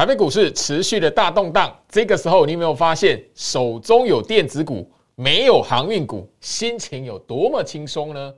台北股市持续的大动荡，这个时候你有没有发现手中有电子股，没有航运股，心情有多么轻松呢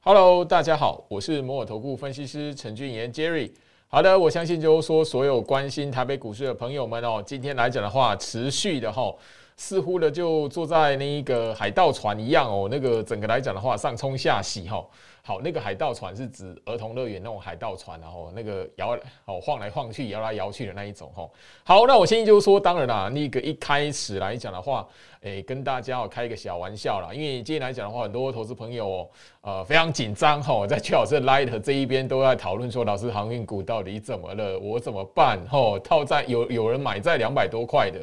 ？Hello，大家好，我是摩尔投顾分析师陈俊言 Jerry。好的，我相信就是说，所有关心台北股市的朋友们哦，今天来讲的话，持续的哈。似乎呢就坐在那一个海盗船一样哦，那个整个来讲的话，上冲下洗哈。好，那个海盗船是指儿童乐园那种海盗船，然后那个摇哦晃来晃去、摇来摇去的那一种哈。好，那我先就说，当然啦，那个一开始来讲的话，诶，跟大家哦开一个小玩笑啦，因为今天来讲的话，很多投资朋友哦呃非常紧张哈，在邱老师 Light 这一边都在讨论说，老师航运股到底怎么了？我怎么办？哈，套在有有人买在两百多块的。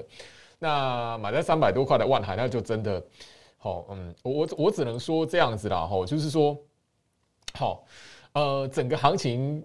那买在三百多块的万海，那就真的好，嗯，我我只能说这样子啦，哈，就是说，好，呃，整个行情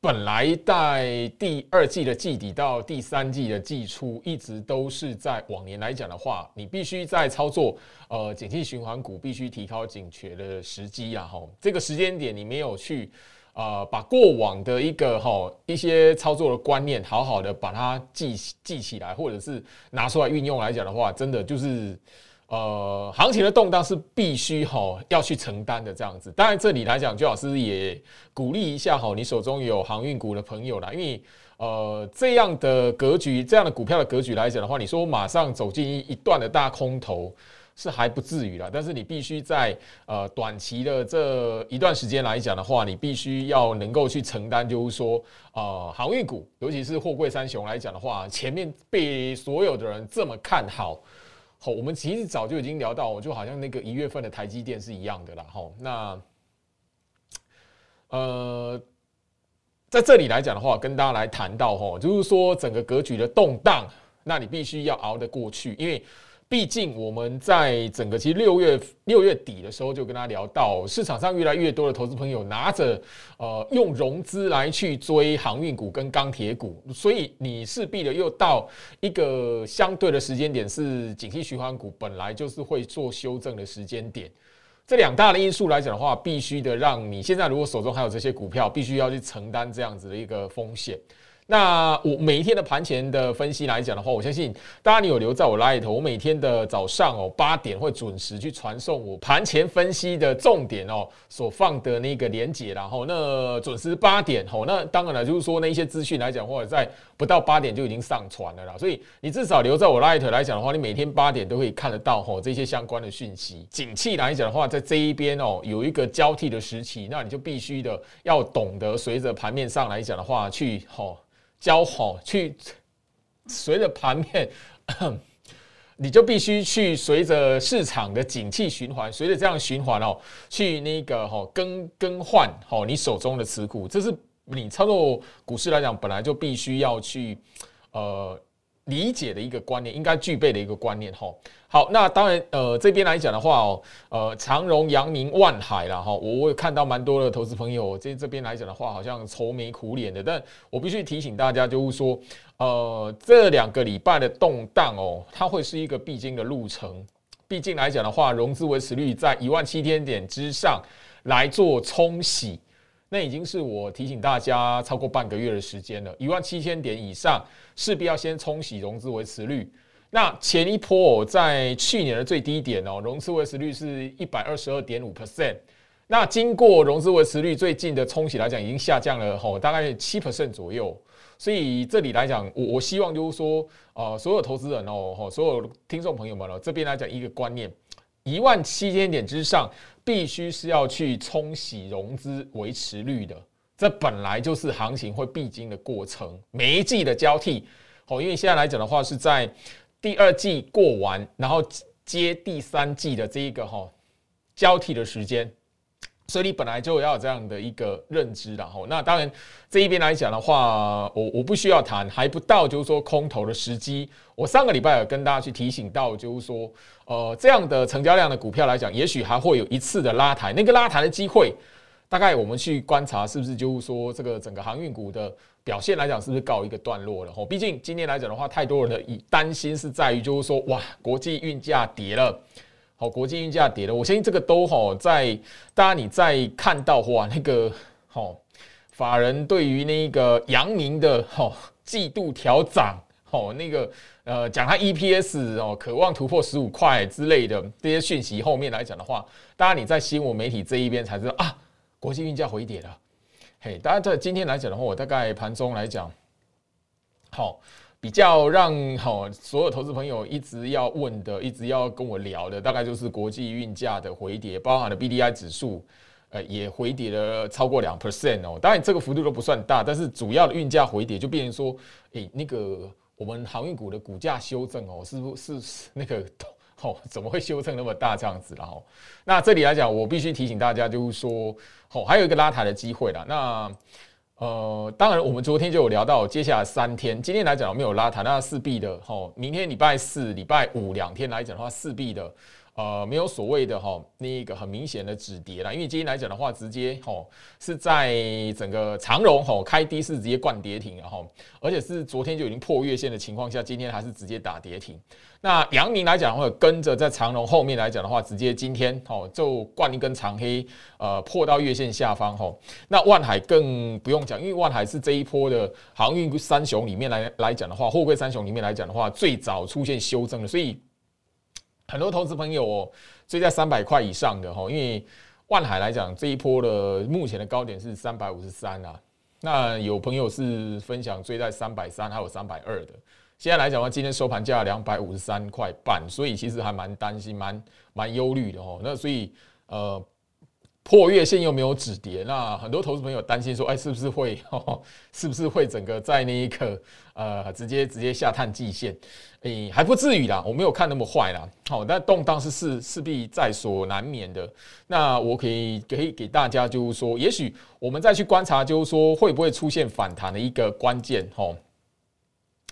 本来在第二季的季底到第三季的季初，一直都是在往年来讲的话，你必须在操作呃景气循环股，必须提高警觉的时机啊，哈，这个时间点你没有去。呃，把过往的一个哈一些操作的观念，好好的把它记记起来，或者是拿出来运用来讲的话，真的就是呃，行情的动荡是必须哈要去承担的这样子。当然，这里来讲，周老师也鼓励一下哈，你手中有航运股的朋友啦，因为呃这样的格局，这样的股票的格局来讲的话，你说马上走进一段的大空头。是还不至于了，但是你必须在呃短期的这一段时间来讲的话，你必须要能够去承担，就是说呃航运股，尤其是货柜三雄来讲的话，前面被所有的人这么看好，好，我们其实早就已经聊到，我就好像那个一月份的台积电是一样的啦，哈，那呃在这里来讲的话，跟大家来谈到哈，就是说整个格局的动荡，那你必须要熬得过去，因为。毕竟我们在整个其实六月六月底的时候就跟他聊到，市场上越来越多的投资朋友拿着呃用融资来去追航运股跟钢铁股，所以你势必的又到一个相对的时间点，是景气循环股本来就是会做修正的时间点。这两大的因素来讲的话，必须的让你现在如果手中还有这些股票，必须要去承担这样子的一个风险。那我每一天的盘前的分析来讲的话，我相信大家你有留在我 light，我每天的早上哦八点会准时去传送我盘前分析的重点哦所放的那个连接，然后那准时八点哦，那当然了，就是说那一些资讯来讲，或者在不到八点就已经上传了啦，所以你至少留在我 light 来讲的话，你每天八点都可以看得到吼这些相关的讯息。景气来讲的话，在这一边哦有一个交替的时期，那你就必须的要懂得随着盘面上来讲的话去吼。交好去，随着盘面，你就必须去随着市场的景气循环，随着这样循环哦，去那个哈更更换哦你手中的持股，这是你操作股市来讲本来就必须要去呃。理解的一个观念，应该具备的一个观念哈。好，那当然，呃，这边来讲的话哦，呃，长荣、阳明、万海了哈。我我有看到蛮多的投资朋友，这这边来讲的话，好像愁眉苦脸的。但我必须提醒大家，就是说，呃，这两个礼拜的动荡哦，它会是一个必经的路程。毕竟来讲的话，融资维持率在一万七千点之上来做冲洗。那已经是我提醒大家超过半个月的时间了，一万七千点以上势必要先冲洗融资维持率。那前一波在去年的最低点哦，融资维持率是一百二十二点五 percent。那经过融资维持率最近的冲洗来讲，已经下降了吼，大概七 percent 左右。所以这里来讲，我我希望就是说，呃，所有投资人哦，吼，所有听众朋友们哦，这边来讲一个观念。一万七千点之上，必须是要去冲洗融资维持率的，这本来就是行情会必经的过程。每一季的交替，哦，因为现在来讲的话，是在第二季过完，然后接第三季的这一个哈交替的时间。所以你本来就要有这样的一个认知然后那当然这一边来讲的话，我我不需要谈，还不到就是说空头的时机。我上个礼拜有跟大家去提醒到，就是说，呃，这样的成交量的股票来讲，也许还会有一次的拉抬，那个拉抬的机会。大概我们去观察，是不是就是说这个整个航运股的表现来讲，是不是告一个段落了？吼，毕竟今天来讲的话，太多人的以担心是在于就是说，哇，国际运价跌了，好，国际运价跌了，我相信这个都好在，大家你在看到哇那个好法人对于那个阳明的吼季度调涨。哦，那个呃，讲它 EPS 哦，渴望突破十五块之类的这些讯息，后面来讲的话，当然你在新闻媒体这一边才知道啊，国际运价回跌了。嘿，大家在今天来讲的话，我大概盘中来讲，好，比较让好所有投资朋友一直要问的，一直要跟我聊的，大概就是国际运价的回跌，包含了 BDI 指数，呃，也回跌了超过两 percent 哦。当然这个幅度都不算大，但是主要的运价回跌就变成说，诶，那个。我们航运股的股价修正哦，是不是那个哦？怎么会修正那么大这样子然后，那这里来讲，我必须提醒大家，就是说哦，还有一个拉抬的机会了。那呃，当然我们昨天就有聊到，接下来三天，今天来讲没有拉抬，那势必的吼，明天礼拜四、礼拜五两天来讲的话，势必的。呃，没有所谓的哈，那一个很明显的止跌了，因为今天来讲的话，直接吼是在整个长荣吼开低是直接灌跌停，然后而且是昨天就已经破月线的情况下，今天还是直接打跌停。那阳明来讲的话，跟着在长荣后面来讲的话，直接今天哦就灌一根长黑，呃破到月线下方吼。那万海更不用讲，因为万海是这一波的航运三雄里面来来讲的话，货柜三雄里面来讲的话，最早出现修正的，所以。很多投资朋友哦追在三百块以上的哈，因为万海来讲这一波的目前的高点是三百五十三啊，那有朋友是分享追在三百三还有三百二的，现在来讲的话，今天收盘价两百五十三块半，所以其实还蛮担心、蛮蛮忧虑的哦。那所以呃。破月线又没有止跌，那很多投资朋友担心说，哎，是不是会，是不是会整个在那一刻，呃，直接直接下探季线？哎，还不至于啦，我没有看那么坏啦。好，但动荡是势势必在所难免的。那我可以可以给大家就是说，也许我们再去观察，就是说会不会出现反弹的一个关键，吼。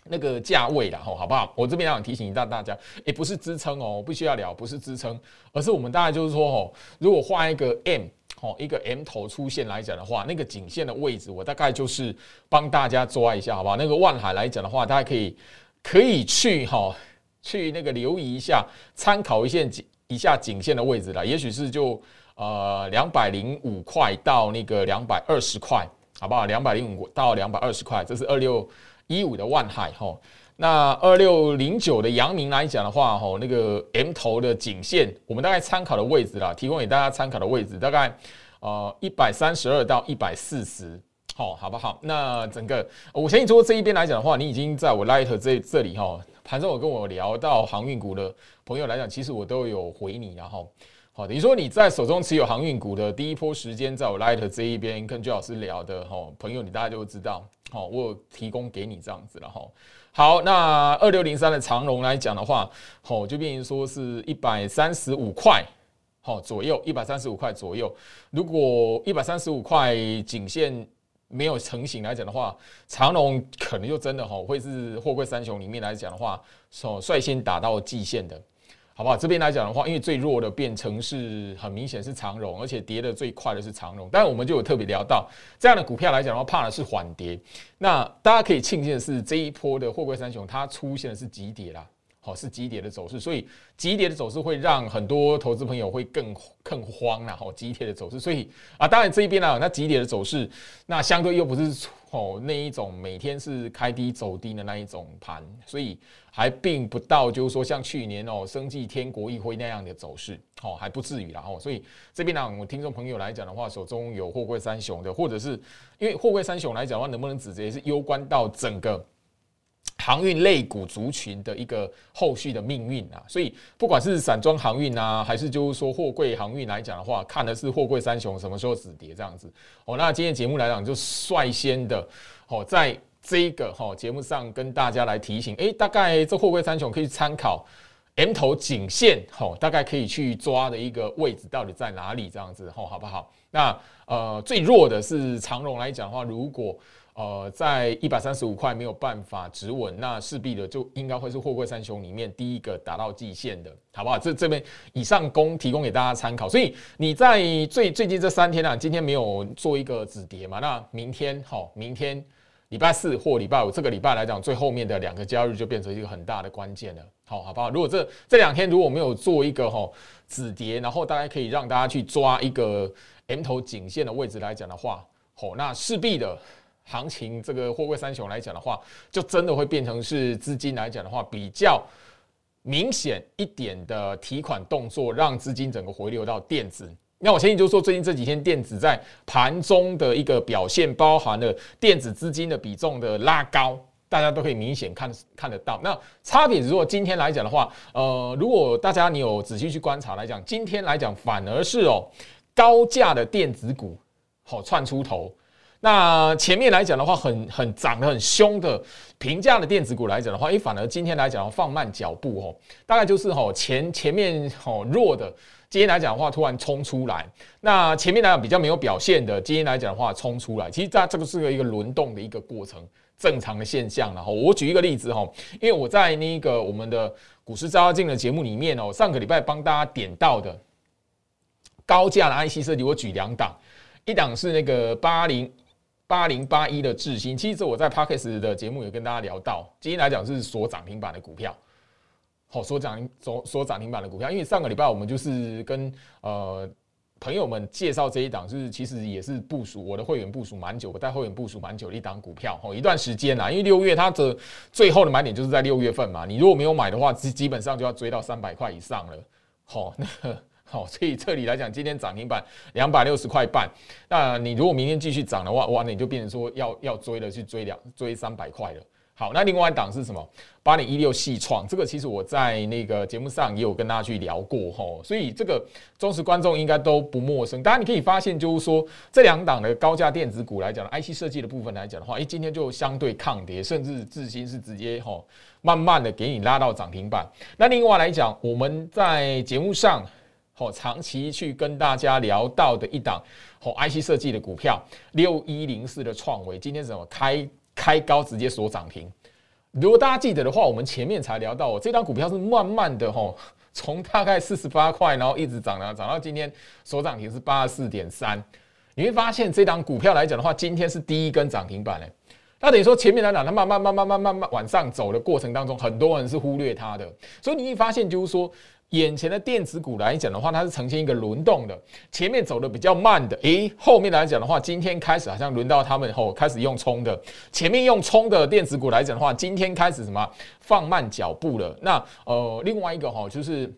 那个价位了吼，好不好？我这边想提醒一下大家，也不是支撑哦，不需要聊，不是支撑，而是我们大概就是说哦，如果画一个 M 哦，一个 M 头出现来讲的话，那个颈线的位置，我大概就是帮大家抓一下，好不好？那个万海来讲的话，大家可以可以去哈，去那个留意一下，参考一下颈一下颈线的位置了，也许是就呃两百零五块到那个两百二十块，好不好？两百零五到两百二十块，这是二六。一五的万海哈，那二六零九的阳明来讲的话哈，那个 M 头的颈线，我们大概参考的位置啦，提供给大家参考的位置，大概呃一百三十二到一百四十，好，好不好？那整个我相信说这一边来讲的话，你已经在我 Light 这这里哈，盘中我跟我聊到航运股的朋友来讲，其实我都有回你，然后。好，等于说你在手中持有航运股的第一波时间，在我 Light 这一边跟朱老师聊的哈，朋友你大家就知道，好，我有提供给你这样子了哈。好，那二六零三的长龙来讲的话，好，就变成说是一百三十五块，好左右，一百三十五块左右。如果一百三十五块颈线没有成型来讲的话，长龙可能就真的哈会是货柜三雄里面来讲的话，所率先打到季线的。好不好？这边来讲的话，因为最弱的变成是很明显是长荣，而且跌的最快的是长荣。但我们就有特别聊到这样的股票来讲的话，怕的是缓跌。那大家可以庆幸的是，这一波的货柜三雄它出现的是急跌啦。好，是急跌的走势，所以急跌的走势会让很多投资朋友会更更慌啦。好，急跌的走势，所以啊，当然这一边呢，那急跌的走势，那相对又不是哦那一种每天是开低走低的那一种盘，所以还并不到就是说像去年哦生计天国一辉那样的走势，哦还不至于啦。哦，所以这边呢，我听众朋友来讲的话，手中有货柜三雄的，或者是因为货柜三雄来讲的话，能不能止跌是攸关到整个。航运类股族群的一个后续的命运啊，所以不管是散装航运啊，还是就是说货柜航运来讲的话，看的是货柜三雄什么时候止跌这样子哦。那今天节目来讲，就率先的哦，在这一个哈节目上跟大家来提醒，哎，大概这货柜三雄可以参考 M 头颈线，吼，大概可以去抓的一个位置到底在哪里这样子，吼，好不好？那呃，最弱的是长荣来讲的话，如果呃，在一百三十五块没有办法止稳，那势必的就应该会是货柜三雄里面第一个达到季线的，好不好？这这边以上供提供给大家参考。所以你在最最近这三天啊，今天没有做一个止跌嘛？那明天好，明天礼拜四或礼拜五这个礼拜来讲，最后面的两个交易日就变成一个很大的关键了，好，好不好？如果这这两天如果没有做一个哈止跌，然后大家可以让大家去抓一个 M 头颈线的位置来讲的话，好，那势必的。行情这个货柜三雄来讲的话，就真的会变成是资金来讲的话比较明显一点的提款动作，让资金整个回流到电子。那我相信就是说，最近这几天电子在盘中的一个表现，包含了电子资金的比重的拉高，大家都可以明显看看得到。那差别如果今天来讲的话，呃，如果大家你有仔细去观察来讲，今天来讲反而是哦高价的电子股好窜出头。那前面来讲的话，很很涨得很凶的平价的电子股来讲的话，诶，反而今天来讲放慢脚步哦，大概就是吼前前面吼弱的，今天来讲的话突然冲出来，那前面来讲比较没有表现的，今天来讲的话冲出来，其实它这个是个一个轮动的一个过程，正常的现象然后我举一个例子哈，因为我在那个我们的股市招妖镜的节目里面哦，上个礼拜帮大家点到的高价的 IC 设计，我举两档，一档是那个八零。八零八一的智新，其实我在 Parkes 的节目有跟大家聊到，今天来讲是锁涨停板的股票，好，锁涨锁锁涨停板的股票，因为上个礼拜我们就是跟呃朋友们介绍这一档，就是其实也是部署我的会员部署蛮久，我带会员部署蛮久的一档股票，哦，一段时间啦，因为六月它的最后的买点就是在六月份嘛，你如果没有买的话，基基本上就要追到三百块以上了，好，那。好，所以这里来讲，今天涨停板两百六十块半。那你如果明天继续涨的话，哇，那你就变成说要要追了去追两追三百块了。好，那另外一档是什么？八零一六细创，这个其实我在那个节目上也有跟大家去聊过吼，所以这个忠实观众应该都不陌生。当然你可以发现，就是说这两档的高价电子股来讲，IC 设计的部分来讲的话，诶，今天就相对抗跌，甚至至今是直接吼慢慢的给你拉到涨停板。那另外来讲，我们在节目上。哦，长期去跟大家聊到的一档哦，IC 设计的股票六一零四的创维，今天怎么开开高直接锁涨停？如果大家记得的话，我们前面才聊到，这档股票是慢慢的吼，从大概四十八块，然后一直涨啊，涨到今天锁涨停是八十四点三。你会发现这档股票来讲的话，今天是第一根涨停板嘞。那等于说前面来讲，它慢慢慢慢慢慢慢往上走的过程当中，很多人是忽略它的，所以你会发现就是说。眼前的电子股来讲的话，它是呈现一个轮动的，前面走的比较慢的，诶，后面来讲的话，今天开始好像轮到他们后开始用冲的，前面用冲的电子股来讲的话，今天开始什么放慢脚步了。那呃，另外一个哈，就是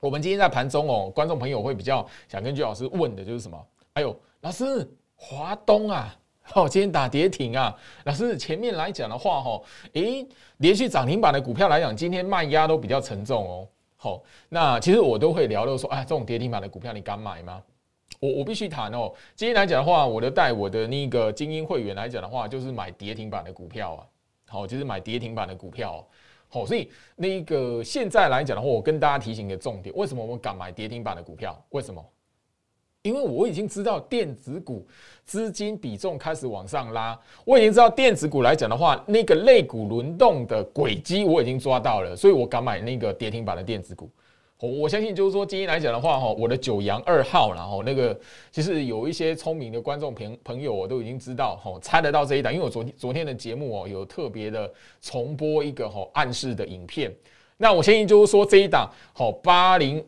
我们今天在盘中哦，观众朋友会比较想跟居老师问的就是什么？哎呦，老师，华东啊，哦，今天打跌停啊，老师前面来讲的话哈，诶，连续涨停板的股票来讲，今天卖压都比较沉重哦。好，那其实我都会聊到说，哎，这种跌停板的股票你敢买吗？我我必须谈哦。今天来讲的话，我的带我的那个精英会员来讲的话，就是买跌停板的股票啊。好，就是买跌停板的股票。好，所以那个现在来讲的话，我跟大家提醒一个重点：为什么我们敢买跌停板的股票？为什么？因为我已经知道电子股资金比重开始往上拉，我已经知道电子股来讲的话，那个类股轮动的轨迹我已经抓到了，所以我敢买那个跌停板的电子股。我我相信就是说，今天来讲的话，哈，我的九阳二号，然后那个其实有一些聪明的观众朋朋友，我都已经知道，哈，猜得到这一档，因为我昨天昨天的节目哦，有特别的重播一个哈暗示的影片。那我相信就是说这一档，好八零。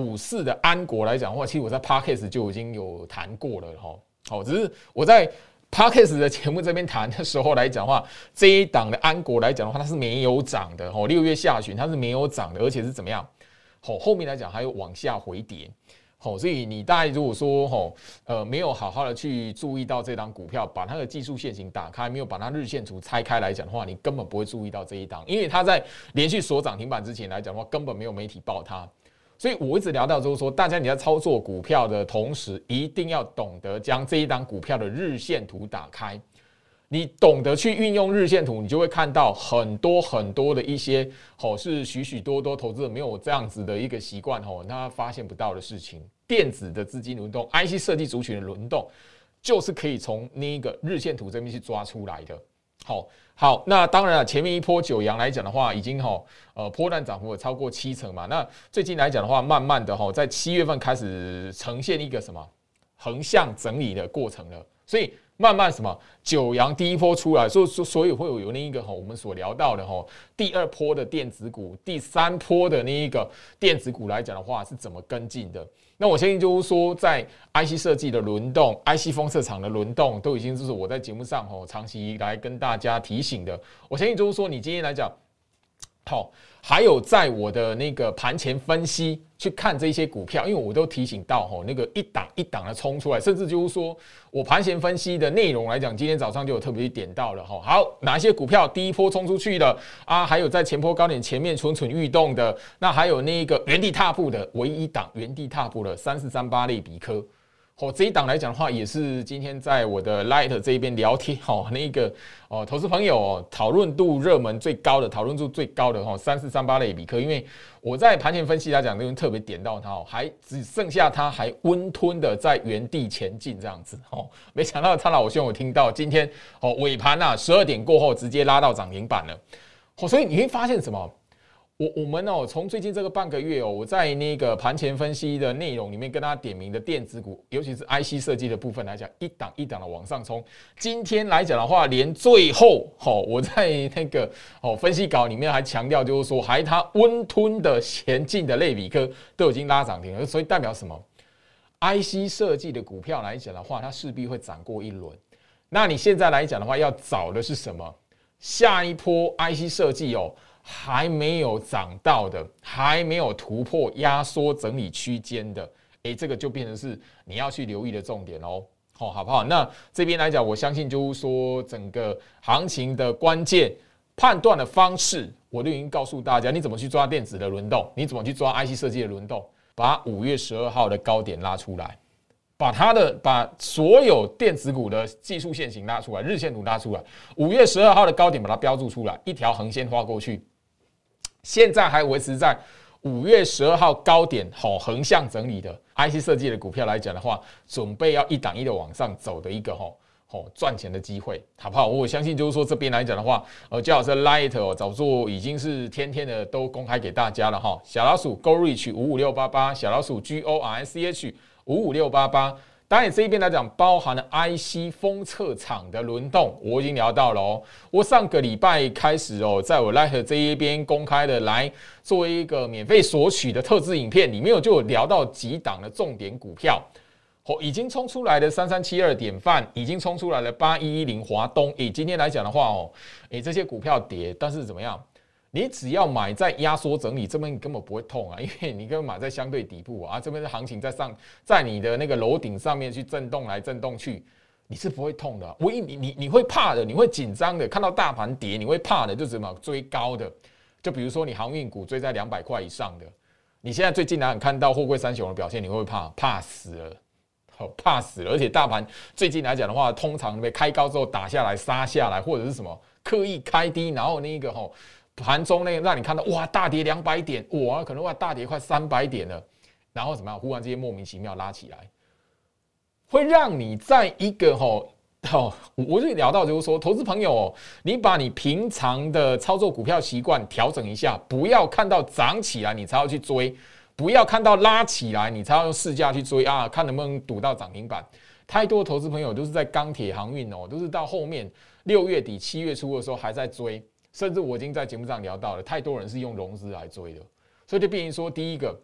五四的安国来讲的话，其实我在 Parkes 就已经有谈过了哈。好，只是我在 Parkes 的节目这边谈的时候来讲的话，这一档的安国来讲的话，它是没有涨的哦。六月下旬它是没有涨的，而且是怎么样？好，后面来讲还有往下回跌。好，所以你大概如果说哈呃没有好好的去注意到这档股票，把它的技术线型打开，没有把它日线图拆开来讲的话，你根本不会注意到这一档，因为它在连续锁涨停板之前来讲的话，根本没有媒体报它。所以我一直聊到就是说，大家你在操作股票的同时，一定要懂得将这一档股票的日线图打开。你懂得去运用日线图，你就会看到很多很多的一些哦，是许许多多投资者没有这样子的一个习惯哦，他发现不到的事情。电子的资金轮动，IC 设计族群的轮动，就是可以从那个日线图这边去抓出来的。好，好，那当然了，前面一波九阳来讲的话，已经哈呃波段涨幅有超过七成嘛。那最近来讲的话，慢慢的哈，在七月份开始呈现一个什么横向整理的过程了，所以。慢慢什么九阳第一波出来，所所所以会有有那一个哈，我们所聊到的哈，第二波的电子股，第三波的那一个电子股来讲的话是怎么跟进的？那我相信就是说，在 IC 设计的轮动，IC 封测厂的轮动，都已经就是我在节目上吼长期来跟大家提醒的。我相信就是说，你今天来讲。好，还有在我的那个盘前分析去看这些股票，因为我都提醒到吼，那个一档一档的冲出来，甚至就是说我盘前分析的内容来讲，今天早上就有特别点到了哈。好，哪些股票第一波冲出去的啊？还有在前波高点前面蠢蠢欲动的，那还有那个原地踏步的唯一档原地踏步的三四三八类比科。哦，这一档来讲的话，也是今天在我的 Light 这一边聊天，哦，那个哦，投资朋友讨论度热门最高的，讨论度最高的哦，三四三八类比克，因为我在盘前分析来讲，那边特别点到它哦，还只剩下它还温吞的在原地前进这样子哦，没想到他老兄我听到今天哦尾盘呐十二点过后直接拉到涨停板了，哦，所以你会发现什么？我我们哦，从最近这个半个月哦，我在那个盘前分析的内容里面跟大家点名的电子股，尤其是 IC 设计的部分来讲，一档一档的往上冲。今天来讲的话，连最后哦，我在那个哦分析稿里面还强调，就是说，还它温吞的前进的类比科都已经拉涨停了，所以代表什么？IC 设计的股票来讲的话，它势必会涨过一轮。那你现在来讲的话，要找的是什么？下一波 IC 设计哦。还没有涨到的，还没有突破压缩整理区间的，诶，这个就变成是你要去留意的重点哦。好，好不好？那这边来讲，我相信就是说整个行情的关键判断的方式，我都已经告诉大家，你怎么去抓电子的轮动，你怎么去抓 IC 设计的轮动，把五月十二号的高点拉出来，把它的把所有电子股的技术线型拉出来，日线图拉出来，五月十二号的高点把它标注出来，一条横线画过去。现在还维持在五月十二号高点，好横向整理的 IC 设计的股票来讲的话，准备要一档一的往上走的一个哈，好赚钱的机会，好不好？我相信就是说这边来讲的话，呃，就好是 Light 哦，早做已经是天天的都公开给大家了哈。小老鼠 Go Reach 五五六八八，小老鼠 G O R C H 五五六八八。当然，这一边来讲，包含了 IC 封测厂的轮动，我已经聊到了哦。我上个礼拜开始哦，在我 Light 这一边公开的来作为一个免费索取的特制影片，里面有就有聊到几档的重点股票，哦，已经冲出来的三三七二典范，已经冲出来了八一一零华东。诶，今天来讲的话哦，诶，这些股票跌，但是怎么样？你只要买在压缩整理这边，你根本不会痛啊，因为你根本买在相对底部啊，这边的行情在上，在你的那个楼顶上面去震动来震动去，你是不会痛的。唯一你你你会怕的，你会紧张的，看到大盘跌你会怕的，就什么追高的，就比如说你航运股追在两百块以上的，你现在最近哪看到货柜三雄的表现，你会怕怕死了，好怕死了。而且大盘最近来讲的话，通常被开高之后打下来杀下来，或者是什么刻意开低，然后那个吼。盘中呢，让你看到哇，大跌两百点，哇，可能哇大跌快三百点了，然后怎么样？忽然之间莫名其妙拉起来，会让你在一个吼吼，我就聊到就是说，投资朋友，哦你把你平常的操作股票习惯调整一下，不要看到涨起来你才要去追，不要看到拉起来你才要用市价去追啊，看能不能赌到涨停板。太多投资朋友都是在钢铁航运哦，都是到后面六月底七月初的时候还在追。甚至我已经在节目上聊到了，太多人是用融资来追的，所以就变成说，第一个，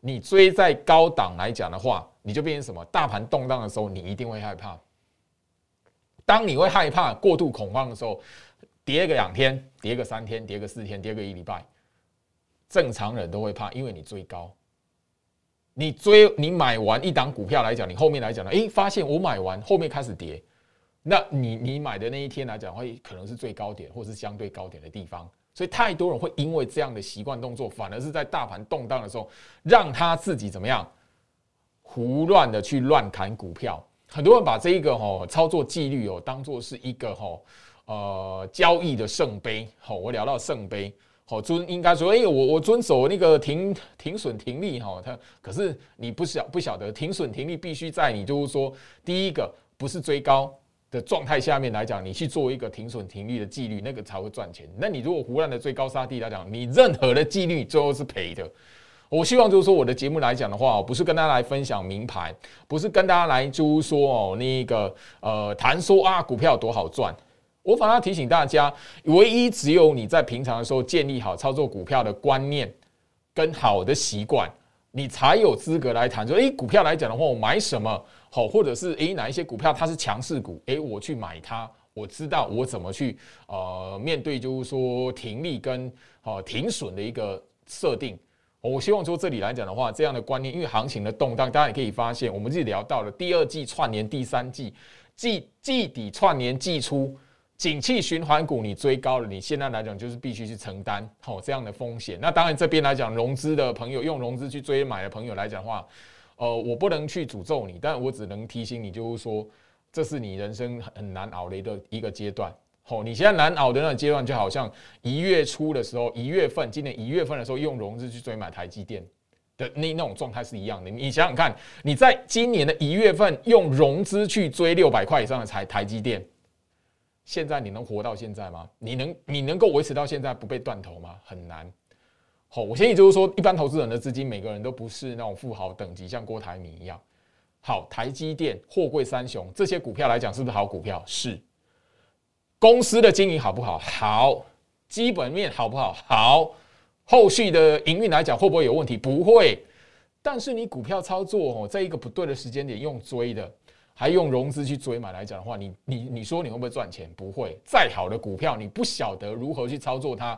你追在高档来讲的话，你就变成什么？大盘动荡的时候，你一定会害怕。当你会害怕、过度恐慌的时候，跌个两天，跌个三天，跌个四天，跌个一礼拜，正常人都会怕，因为你追高，你追你买完一档股票来讲，你后面来讲呢，诶，发现我买完后面开始跌。那你你买的那一天来讲，会可能是最高点，或是相对高点的地方，所以太多人会因为这样的习惯动作，反而是在大盘动荡的时候，让他自己怎么样胡乱的去乱砍股票。很多人把这一个哈操作纪律哦，当做是一个哈呃交易的圣杯。好，我聊到圣杯，好遵应该说，哎，我我遵守那个停停损停利哈，他可是你不晓不晓得停损停利必须在你就是说第一个。不是追高的状态下面来讲，你去做一个停损停利的纪律，那个才会赚钱。那你如果胡乱的追高杀低来讲，你任何的纪律最后是赔的。我希望就是说，我的节目来讲的话，不是跟大家来分享名牌，不是跟大家来就是说哦，那个呃谈说啊股票多好赚。我反而提醒大家，唯一只有你在平常的时候建立好操作股票的观念跟好的习惯，你才有资格来谈说，诶，股票来讲的话，我买什么好，或者是诶哪一些股票它是强势股，诶，我去买它，我知道我怎么去呃面对就是说停利跟哦停损的一个设定。我希望说这里来讲的话，这样的观念，因为行情的动荡，大家也可以发现，我们自己聊到了第二季串联，第三季季季底串联，季初景气循环股，你追高了，你现在来讲就是必须去承担好这样的风险。那当然这边来讲，融资的朋友用融资去追买的朋友来讲的话，呃，我不能去诅咒你，但我只能提醒你，就是说这是你人生很难熬的一个一个阶段。哦，你现在难熬的那个阶段，就好像一月初的时候，一月份，今年一月份的时候，用融资去追买台积电的那那种状态是一样的。你想想看，你在今年的一月份用融资去追六百块以上的台台积电，现在你能活到现在吗？你能你能够维持到现在不被断头吗？很难。好，我建议就是说，一般投资人的资金，每个人都不是那种富豪等级，像郭台铭一样。好，台积电、货柜三雄这些股票来讲，是不是好股票？是。公司的经营好不好？好，基本面好不好？好，后续的营运来讲会不会有问题？不会。但是你股票操作哦，在一个不对的时间点用追的，还用融资去追买来讲的话，你你你说你会不会赚钱？不会。再好的股票，你不晓得如何去操作它，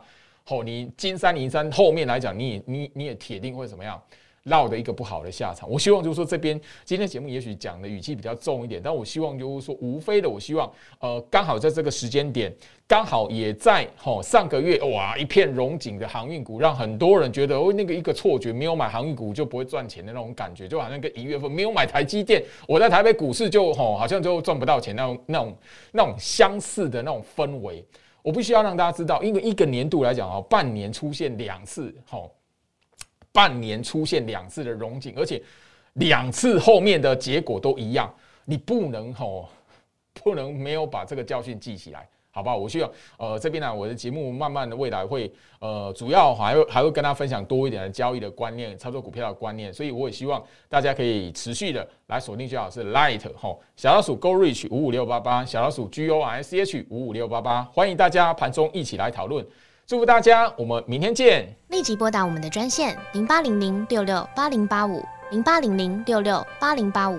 哦，你金山银山后面来讲，你你你也铁定会怎么样？落的一个不好的下场，我希望就是说这边今天节目也许讲的语气比较重一点，但我希望就是说无非的，我希望呃刚好在这个时间点，刚好也在吼上个月哇一片荣景的航运股，让很多人觉得哦那个一个错觉，没有买航运股就不会赚钱的那种感觉，就好像跟一月份没有买台积电，我在台北股市就吼好像就赚不到钱那种那种那种相似的那种氛围，我必须要让大家知道，因为一个年度来讲哦，半年出现两次吼。半年出现两次的融景，而且两次后面的结果都一样，你不能吼，不能没有把这个教训记起来，好吧？我需要呃这边呢，我的节目慢慢的未来会呃主要还会还会跟大家分享多一点的交易的观念、操作股票的观念，所以我也希望大家可以持续的来锁定，最好是 Light 吼小老鼠 Go Reach 五五六八八，小老鼠 G O R S H 五五六八八，欢迎大家盘中一起来讨论。祝福大家，我们明天见。立即拨打我们的专线零八零零六六八零八五零八零零六六八零八五